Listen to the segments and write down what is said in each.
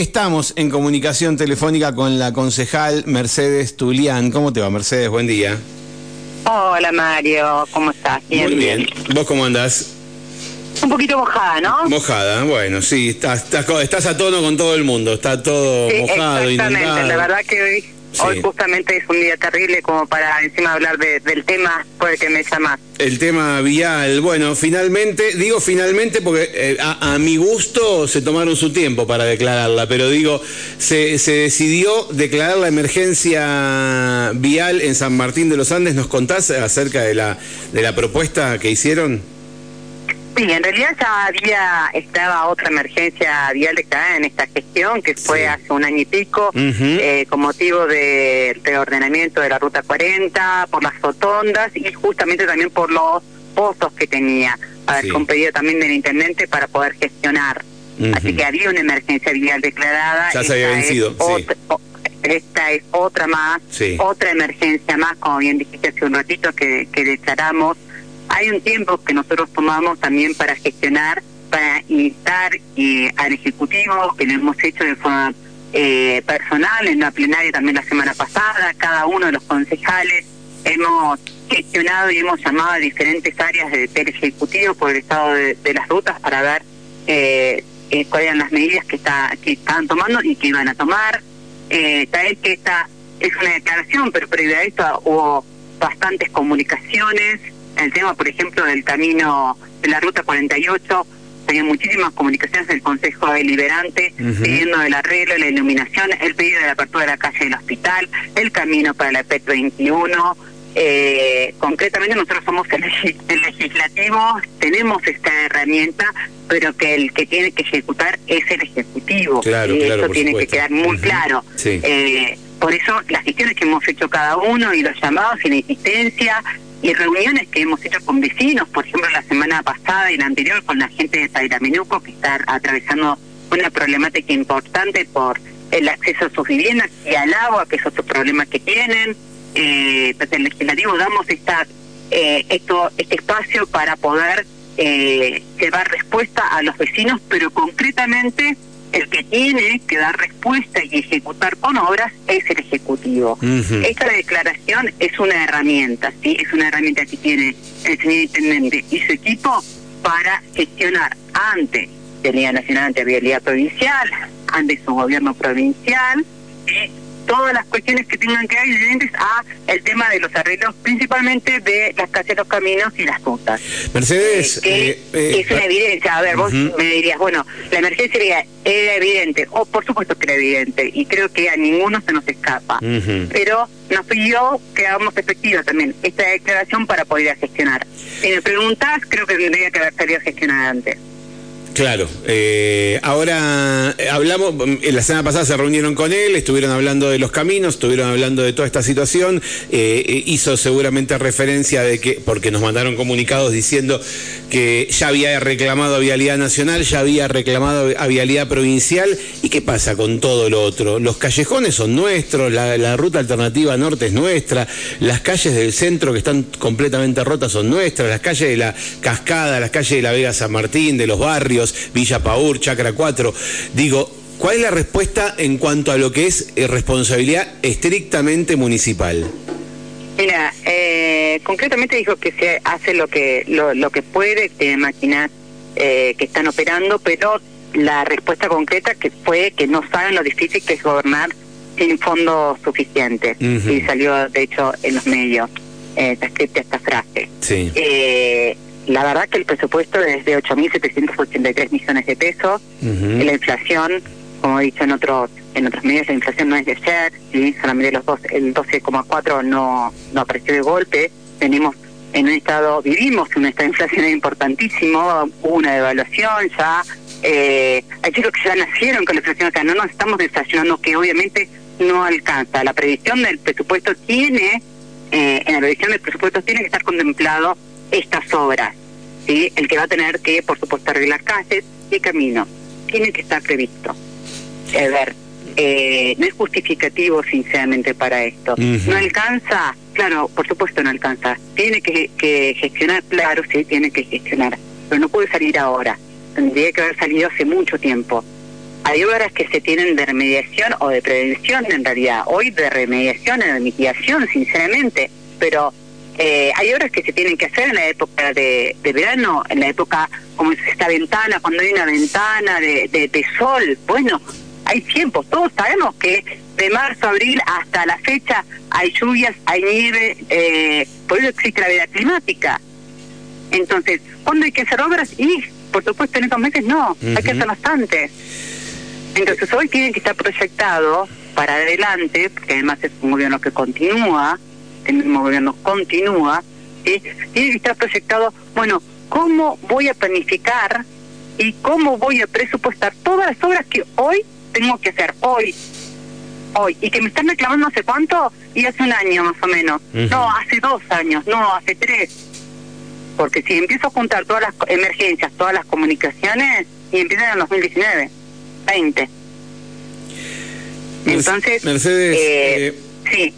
Estamos en comunicación telefónica con la concejal Mercedes Tulián. ¿Cómo te va, Mercedes? Buen día. Hola, Mario. ¿Cómo estás? Muy bien. ¿Vos cómo andás? Un poquito mojada, ¿no? Mojada, bueno, sí, estás, estás, a tono con todo el mundo, está todo mojado, exactamente, la verdad que hoy Hoy justamente es un día terrible como para encima hablar del tema por el que me llamas. El tema vial, bueno, finalmente, digo finalmente porque eh, a, mi gusto se tomaron su tiempo para declararla, pero digo, se, se decidió declarar la emergencia vial en San Martín de los Andes. ¿Nos contás acerca de la, de la propuesta que hicieron? Sí, en realidad ya había, estaba otra emergencia vial declarada en esta gestión, que fue hace un año y pico, eh, con motivo del reordenamiento de la Ruta 40, por las rotondas y justamente también por los pozos que tenía, con pedido también del intendente para poder gestionar. Así que había una emergencia vial declarada. Ya se había vencido, esta es otra más, otra emergencia más, como bien dijiste hace un ratito, que, que declaramos hay un tiempo que nosotros tomamos también para gestionar, para instar eh, al Ejecutivo, que lo hemos hecho de forma eh, personal en la plenaria también la semana pasada, cada uno de los concejales hemos gestionado y hemos llamado a diferentes áreas del Ejecutivo por el estado de, las rutas para ver eh, eh, cuáles eran las medidas que, está, que estaban tomando y que iban a tomar. Eh, que esta es una declaración, pero previo a esto hubo bastantes comunicaciones el tema, por ejemplo, del camino de la Ruta 48, tenía muchísimas comunicaciones del Consejo Deliberante pidiendo el arreglo, la iluminación, el pedido de la apertura de la calle del hospital, el camino para la PET 21. Eh, concretamente nosotros somos el, legislativo, tenemos esta herramienta, pero que el que tiene que ejecutar es el ejecutivo. Claro, y eso tiene que quedar muy claro. Eh, por eso las gestiones que hemos hecho cada uno y los llamados y la insistencia y reuniones que hemos hecho con vecinos, por ejemplo la semana pasada y la anterior con la gente de Tairamenuco que está atravesando una problemática importante por el acceso a sus viviendas y al agua, que es otro problema que tienen. Eh, desde el legislativo damos esta, eh, esto, este espacio para poder eh, llevar respuesta a los vecinos, pero concretamente el que tiene que dar respuesta y ejecutar con obras es el Ejecutivo. Esta declaración es una herramienta, ¿sí? Es una herramienta que tiene el señor Intendente y su equipo para gestionar ante Tenía Nacional ante Vialidad Provincial, ante su gobierno provincial, todas las cuestiones que tengan que ver diferentes a el tema de los arreglos, principalmente de las calles, los caminos y las rutas. Mercedes, eh, eh, es una evidencia. A ver, vos me dirías, bueno, la emergencia era, evidente, o por supuesto que era evidente, y creo que a ninguno se nos escapa. Pero nos pidió que hagamos efectiva también esta declaración para poder gestionar. Si me preguntas, creo que tendría que haber salido a gestionar antes. Claro, eh, ahora eh, hablamos, mm, la semana pasada se reunieron con él, estuvieron hablando de los caminos, estuvieron hablando de toda esta situación, eh, hizo seguramente referencia de que, porque nos mandaron comunicados diciendo que ya había reclamado a Vialidad Nacional, ya había reclamado a Vialidad Provincial, ¿y qué pasa con todo lo otro? Los callejones son nuestros, la, la ruta alternativa norte es nuestra, las calles del centro que están completamente rotas son nuestras, las calles de la Cascada, las calles de la Vega San Martín, de los barrios, Villa Paur, Chacra 4. Digo, ¿cuál es la respuesta en cuanto a lo que es eh, responsabilidad estrictamente municipal? Mira, eh, concretamente dijo que se hace lo que lo, que puede, que máquinas eh, que están operando, pero la respuesta concreta que fue que no saben lo difícil que es gobernar sin fondos suficientes. Y salió, de hecho, en los medios, eh, escrita esta frase. Sí. Eh, la verdad que el presupuesto es de 8.783 millones de pesos. La inflación, como he dicho en otros en otros medios, la inflación no es de ayer, ¿sí? solamente los dos, el 12,4 no, no apareció de golpe. Tenemos en un estado, vivimos en un estado de inflación importantísimo, hubo una devaluación ya. Eh, hay chicos que ya nacieron con la inflación acá, no nos estamos desayunando que obviamente no alcanza. La previsión del presupuesto tiene, eh, en la previsión del presupuesto tiene que estar contemplado estas obras. ¿Sí? El que va a tener que, por supuesto, arreglar calles y caminos. Tiene que estar previsto. A ver, eh, no es justificativo, sinceramente, para esto. ¿No alcanza? Claro, por supuesto no alcanza. Tiene que, que gestionar, claro, sí, tiene que gestionar. Pero no puede salir ahora. Tendría que haber salido hace mucho tiempo. hay obras que se tienen de remediación o de prevención en realidad, hoy de remediación o de mitigación, sinceramente, pero eh, hay obras que se tienen que hacer en la época de, verano, en la época como es esta ventana, cuando hay una ventana de, de, sol, bueno, hay tiempos, todos sabemos que de marzo a abril hasta la fecha hay lluvias, hay nieve, eh, por eso existe la vida climática. Entonces, ¿cuándo hay que hacer obras? Y, por supuesto, en estos meses no, hay que hacer bastante. Entonces, hoy tiene que estar proyectado para adelante, porque además es un gobierno que continúa, el mismo gobierno continúa, ¿sí? que estar proyectado, bueno, ¿cómo voy a planificar y cómo voy a presupuestar todas las obras que hoy tengo que hacer, hoy, hoy, y que me están reclamando hace cuánto, y hace un año más o menos, no, hace dos años, no, hace tres, porque si empiezo a juntar todas las emergencias, todas las comunicaciones, y empiezan en el 2019, 20. Entonces, Mercedes, eh, eh, sí.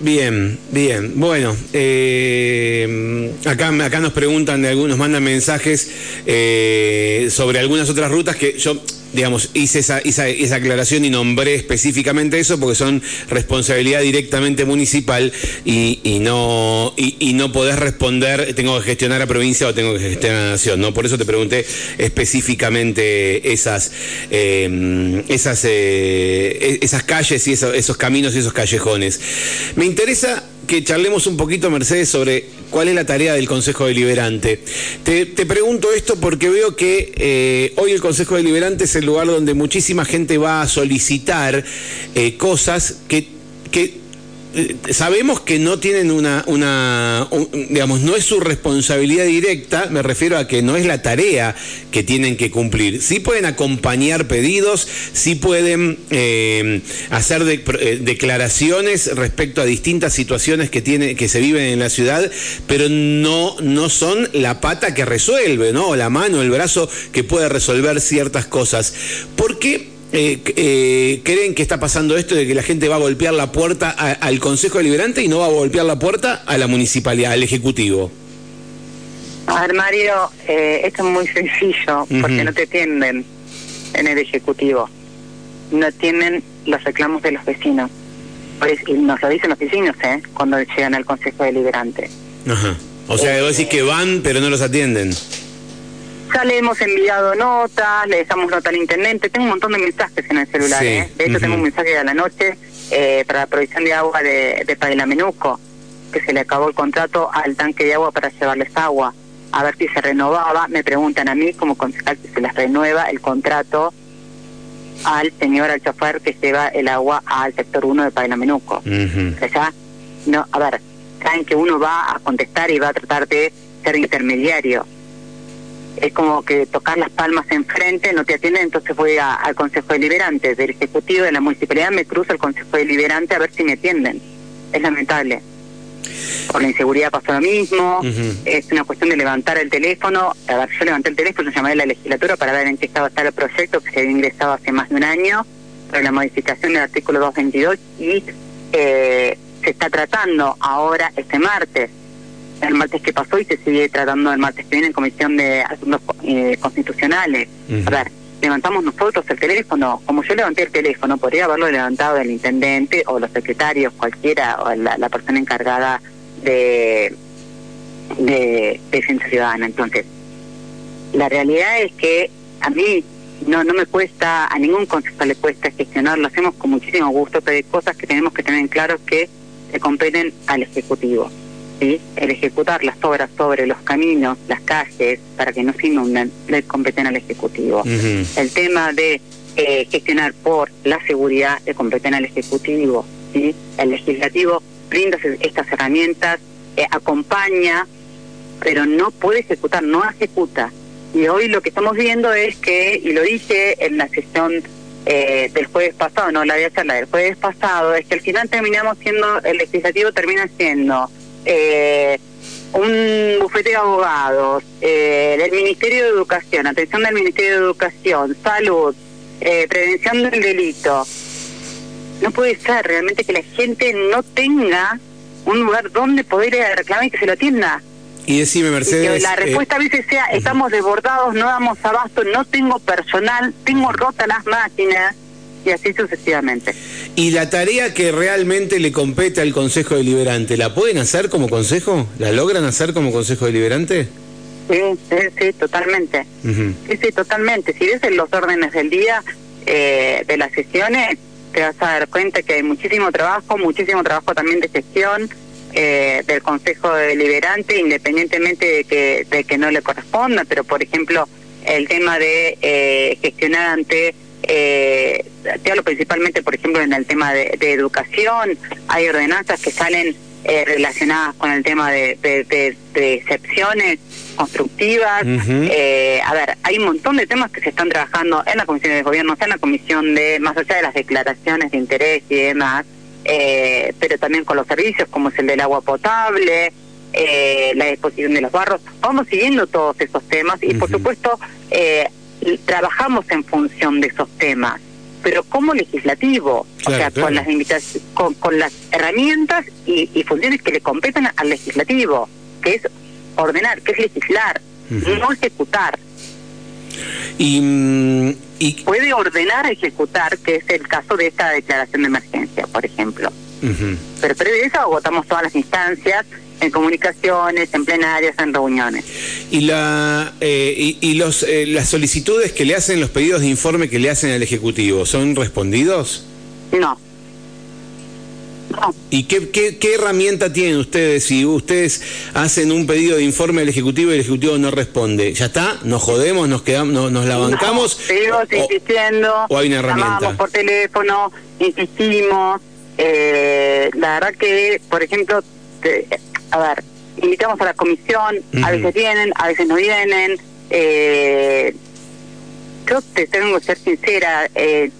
Bien, bien. Bueno, eh, acá, acá nos preguntan de algunos, mandan mensajes eh, sobre algunas otras rutas que yo digamos, hice esa, esa, aclaración y nombré específicamente eso porque son responsabilidad directamente municipal y, y no y, no podés responder, tengo que gestionar a provincia o tengo que gestionar a nación, ¿no? Por eso te pregunté específicamente esas, em, esas, eh, esas calles y esos caminos y esos callejones. Me interesa que charlemos un poquito, Mercedes, sobre cuál es la tarea del Consejo Deliberante. Te, pregunto esto porque veo que eh, hoy el Consejo Deliberante es el lugar donde muchísima gente va a solicitar eh, cosas que, que sabemos que no tienen una, una digamos, no es su responsabilidad directa, me refiero a que no es la tarea que tienen que cumplir. Sí pueden acompañar pedidos, sí pueden eh, hacer eh, declaraciones respecto a distintas situaciones que, tiene, que se viven en la ciudad, pero no, no son la pata que resuelve, ¿no? O la mano, el brazo que puede resolver ciertas cosas. ¿Por qué? Eh, eh, creen que está pasando esto de que la gente va a golpear la puerta al Consejo Deliberante y no va a golpear la puerta a la municipalidad, al Ejecutivo? A ver, Mario, eh, esto es muy sencillo, porque no te atienden en el Ejecutivo. No atienden los reclamos de los vecinos. Y nos lo dicen los vecinos, ¿eh? Cuando llegan al Consejo Deliberante. Ajá. O sea, vos decís que van, pero no los atienden. Ya le hemos enviado notas, le dejamos nota al intendente, tengo un montón de mensajes en el celular, ¿eh? de hecho tengo un mensaje de la noche eh, para la provisión de agua de, de Menuco, que se le acabó el contrato al tanque de agua para llevarles agua, a ver si se renovaba, me preguntan a mí como concejal si se les renueva el contrato al señor, al chofer que lleva el agua al sector 1 de Pailamenuco. Uh O sea, no, a ver, saben que uno va a contestar y va a tratar de ser intermediario es como que tocar las palmas enfrente, no te atienden, entonces voy al Consejo Deliberante del Ejecutivo de la Municipalidad, me cruzo al Consejo Deliberante a ver si me atienden. Es lamentable. Por la inseguridad pasó lo mismo, es una cuestión de levantar el teléfono, a ver, yo levanté el teléfono, llamé a la legislatura para ver en qué está el proyecto que se había ingresado hace más de un año, sobre la modificación del artículo 222 y eh, se está tratando ahora este martes el martes que pasó y se sigue tratando el martes que viene en Comisión de Asuntos eh, Constitucionales. A ver, levantamos nosotros el teléfono, como yo levanté el teléfono, podría haberlo levantado el intendente o los secretarios, cualquiera, o la, persona encargada de, de, defensa ciudadana. Entonces, la realidad es que a mí no no me cuesta, a ningún consejo le cuesta gestionar, lo hacemos con muchísimo gusto, pero hay cosas que tenemos que tener en claro que se competen al Ejecutivo el ejecutar las obras sobre los caminos, las calles, para que no se inunden, le competen al Ejecutivo. El tema de eh, gestionar por la seguridad le competen al Ejecutivo. ¿sí? El Legislativo brinda estas herramientas, eh, acompaña, pero no puede ejecutar, no ejecuta. Y hoy lo que estamos viendo es que, y lo dije en la sesión eh, del jueves pasado, no la voy a hacer la del jueves pasado, es que al final terminamos siendo, el legislativo termina siendo eh, un bufete de abogados, eh, del Ministerio de Educación, atención del Ministerio de Educación, salud, eh, prevención del delito. No puede ser realmente que la gente no tenga un lugar donde poder reclamar y que se lo atienda. Y decime, Mercedes. la respuesta a veces sea, estamos desbordados, no damos abasto, no tengo personal, tengo rotas las máquinas y así sucesivamente. ¿Y la tarea que realmente le compete al Consejo Deliberante, la pueden hacer como Consejo? ¿La logran hacer como Consejo Deliberante? Sí, sí, sí, totalmente. Sí, sí, totalmente. Si ves en los órdenes del día eh, de las sesiones, te vas a dar cuenta que hay muchísimo trabajo, muchísimo trabajo también de gestión eh, del Consejo Deliberante, independientemente de que, de que no le corresponda, pero por ejemplo, el tema de eh, gestionar ante eh, te hablo principalmente, por ejemplo, en el tema de, educación, hay ordenanzas que salen eh, relacionadas con el tema de, excepciones constructivas. eh, a ver, hay un montón de temas que se están trabajando en la Comisión de Gobierno, en la Comisión de, más allá de las declaraciones de interés y demás, eh, pero también con los servicios como es el del agua potable, eh, la disposición de los barros. Vamos siguiendo todos esos temas y, por supuesto, eh, trabajamos en función de esos temas, pero como legislativo, o sea, con las con, con, las herramientas y, funciones que le competen al legislativo, que es ordenar, que es legislar, no ejecutar. Y, mm, y, puede ordenar ejecutar, que es el caso de esta declaración de emergencia, por ejemplo. Pero previo de eso agotamos todas las instancias en comunicaciones, en plenarias, en reuniones. ¿Y, la, eh, y, los, eh, las solicitudes que le hacen, los pedidos de informe que le hacen al Ejecutivo, son respondidos? No. ¿Y qué, qué, herramienta tienen ustedes si ustedes hacen un pedido de informe al Ejecutivo y el Ejecutivo no responde? ¿Ya está? ¿Nos jodemos? ¿Nos quedamos, nos, la bancamos? seguimos insistiendo. ¿O hay una herramienta? Llamamos por teléfono, insistimos. Eh, la verdad que, por ejemplo, a ver, invitamos a la comisión, a veces vienen, a veces no vienen. Eh, yo te tengo que ser sincera, eh,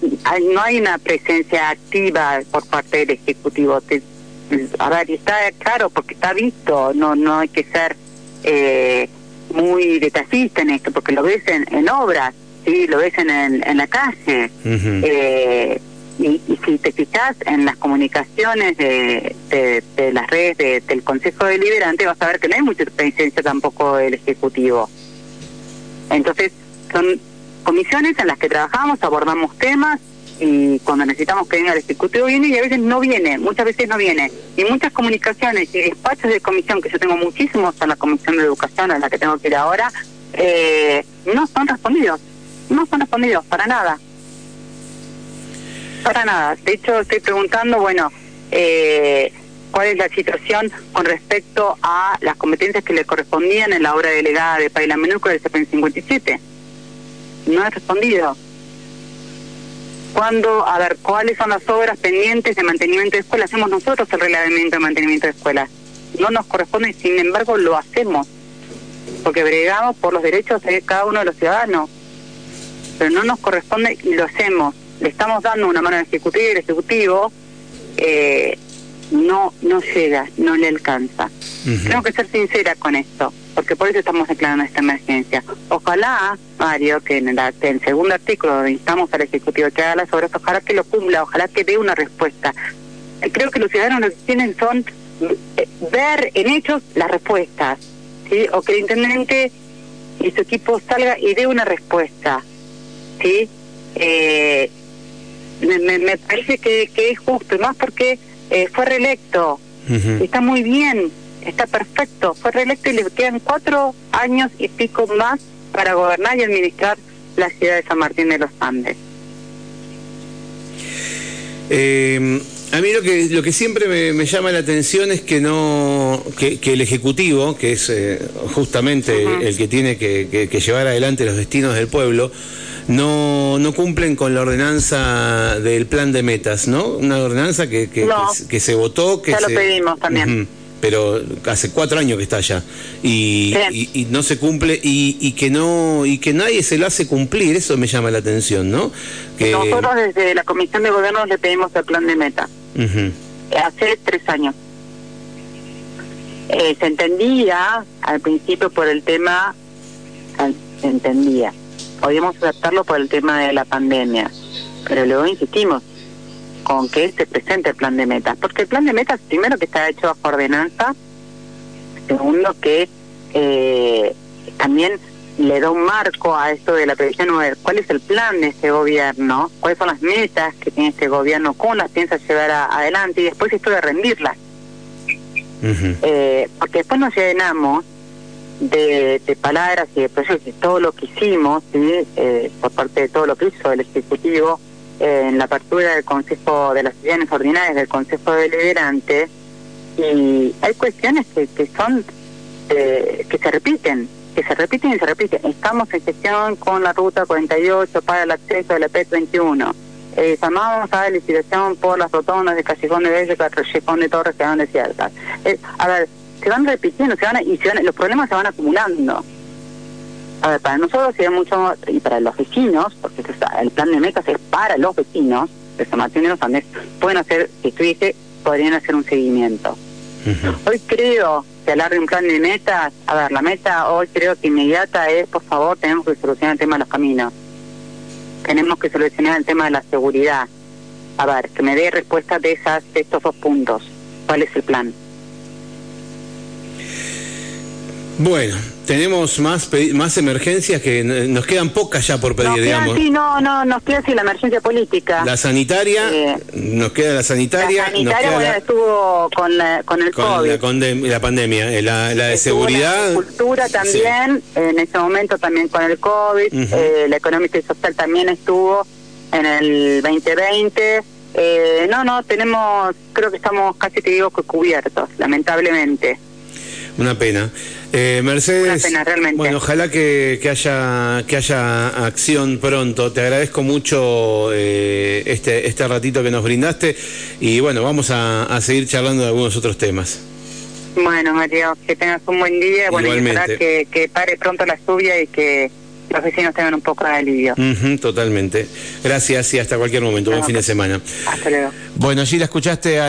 no hay una presencia activa por parte del Ejecutivo. a ver, está claro porque está visto, no no hay que ser eh, muy detallista en esto, porque lo ves en, en obras, sí, lo ves en, en, la calle. eh, y, si te fijas en las comunicaciones de, de, las redes del Consejo Deliberante, vas a ver que no hay mucha presencia tampoco del Ejecutivo. Entonces, son comisiones en las que trabajamos, abordamos temas y cuando necesitamos que venga el Ejecutivo viene y a veces no viene, muchas veces no viene. Y muchas comunicaciones y despachos de comisión, que yo tengo muchísimos en la Comisión de Educación, en la que tengo que ir ahora, eh, no son respondidos, no son respondidos para nada. Para nada. De hecho, estoy preguntando, bueno, eh, cuál es la situación con respecto a las competencias que le correspondían en la obra delegada de Paila Menuco del CPN 57. No he respondido. ¿Cuándo, a ver, cuáles son las obras pendientes de mantenimiento de escuelas? Hacemos nosotros el reglamento de mantenimiento de escuelas. No nos corresponde, sin embargo, lo hacemos. Porque bregamos por los derechos de cada uno de los ciudadanos. Pero no nos corresponde y lo hacemos le estamos dando una mano al Ejecutivo y el Ejecutivo eh, no, no llega, no le alcanza. Tengo que ser sincera con esto, porque por eso estamos declarando esta emergencia. Ojalá, Mario, que en, el segundo artículo donde instamos al Ejecutivo que haga las obras, ojalá que lo cumpla, ojalá que dé una respuesta. Creo que los ciudadanos lo que tienen son eh, ver en hechos las respuestas, ¿sí? o que el intendente y su equipo salga y dé una respuesta. ¿sí? Eh, me, me, parece que, que, es justo, y más porque eh, fue reelecto. Está muy bien, está perfecto. Fue reelecto y le quedan cuatro años y pico más para gobernar y administrar la ciudad de San Martín de los Andes. Eh, a mí lo que, lo que siempre me, llama la atención es que no que, el Ejecutivo, que es eh, justamente el que tiene que, que, llevar adelante los destinos del pueblo, no, no cumplen con la ordenanza del plan de metas, ¿no? Una ordenanza que, que, que, se votó. Que ya lo pedimos también. pero hace cuatro años que está allá. Y, y, no se cumple y, y, que no y que nadie se lo hace cumplir eso me llama la atención no que nosotros desde la comisión de gobierno le pedimos el plan de metas hace tres años. Eh, se entendía al principio por el tema se entendía podíamos adaptarlo por el tema de la pandemia, pero luego insistimos con que se presente el plan de metas, porque el plan de metas, primero que está hecho bajo ordenanza, segundo que eh, también le da un marco a esto de la previsión, cuál es el plan de este gobierno, cuáles son las metas que tiene este gobierno, cómo las piensa llevar adelante y después esto de rendirlas. eh, porque después nos llenamos de, palabras y de proyectos, de todo lo que hicimos, eh, por parte de todo lo que hizo el Ejecutivo eh, en la apertura del Consejo de las sesiones ordinarias del Consejo Deliberante, y hay cuestiones que, que son, eh, que se repiten, que se repiten y se repiten. Estamos en sesión con la ruta 48 para el acceso de la PET-21. Eh, llamamos a la licitación por las rotondas de Callejón de Bello y Callejón de Torres que van desiertas. Eh, a ver, se van repitiendo se van, y los problemas se van acumulando. A ver, para nosotros sería mucho, y para los vecinos, porque el plan de metas es para los vecinos de San Martín de los Andes, pueden hacer, si estuviese, podrían hacer un seguimiento. Hoy creo que hablar de un plan de metas, a ver, la meta hoy creo que inmediata es, por favor, tenemos que solucionar el tema de los caminos. Tenemos que solucionar el tema de la seguridad. A ver, que me dé respuesta de, esas, de estos dos puntos. ¿Cuál es el plan? Bueno, tenemos más más emergencias que nos quedan pocas ya por pedir, digamos. Sí, no, no, nos queda así la emergencia política. La sanitaria, eh, nos queda la sanitaria. La sanitaria, bueno, estuvo con, con el con La, la pandemia, eh, la, la de seguridad. La cultura también, en ese momento también con el COVID. eh, la económica y social también estuvo en el 2020. Eh, no, no, tenemos, creo que estamos casi te digo que cubiertos, lamentablemente. Una pena. Eh, Mercedes, bueno, ojalá que, haya que haya acción pronto. Te agradezco mucho eh, este este ratito que nos brindaste y bueno, vamos a, seguir charlando de algunos otros temas. Bueno, Mario, que tengas un buen día. Bueno, y que, que pare pronto la lluvia y que los vecinos tengan un poco de alivio. totalmente. Gracias y hasta cualquier momento. buen fin de semana. Hasta luego. Bueno, allí la escuchaste a